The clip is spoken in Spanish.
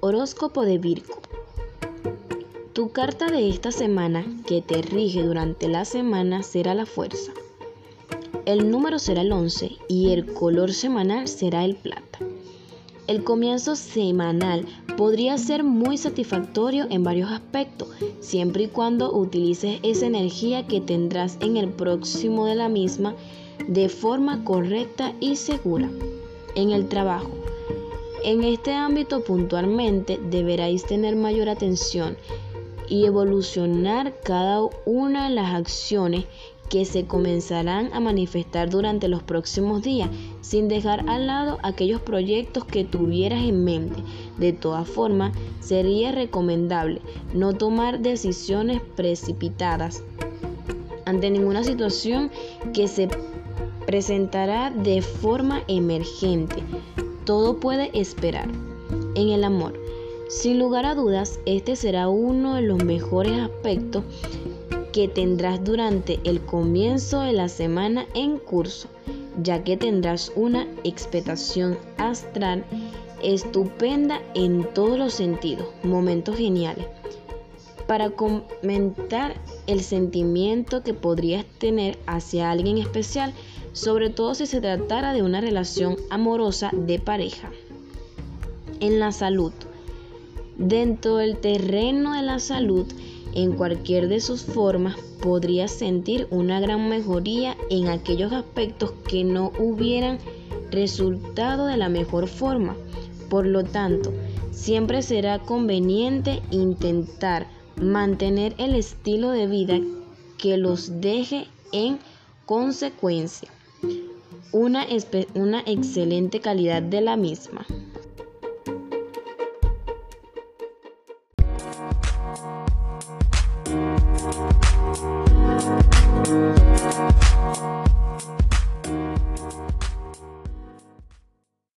Horóscopo de Virgo. Tu carta de esta semana que te rige durante la semana será la fuerza. El número será el 11 y el color semanal será el plata. El comienzo semanal podría ser muy satisfactorio en varios aspectos, siempre y cuando utilices esa energía que tendrás en el próximo de la misma de forma correcta y segura. En el trabajo. En este ámbito puntualmente deberáis tener mayor atención y evolucionar cada una de las acciones que se comenzarán a manifestar durante los próximos días, sin dejar al lado aquellos proyectos que tuvieras en mente. De todas formas, sería recomendable no tomar decisiones precipitadas ante ninguna situación que se presentará de forma emergente. Todo puede esperar. En el amor, sin lugar a dudas, este será uno de los mejores aspectos que tendrás durante el comienzo de la semana en curso, ya que tendrás una expectación astral estupenda en todos los sentidos, momentos geniales. Para comentar el sentimiento que podrías tener hacia alguien especial, sobre todo si se tratara de una relación amorosa de pareja. En la salud. Dentro del terreno de la salud, en cualquier de sus formas, podrías sentir una gran mejoría en aquellos aspectos que no hubieran resultado de la mejor forma. Por lo tanto, siempre será conveniente intentar mantener el estilo de vida que los deje en consecuencia una, una excelente calidad de la misma.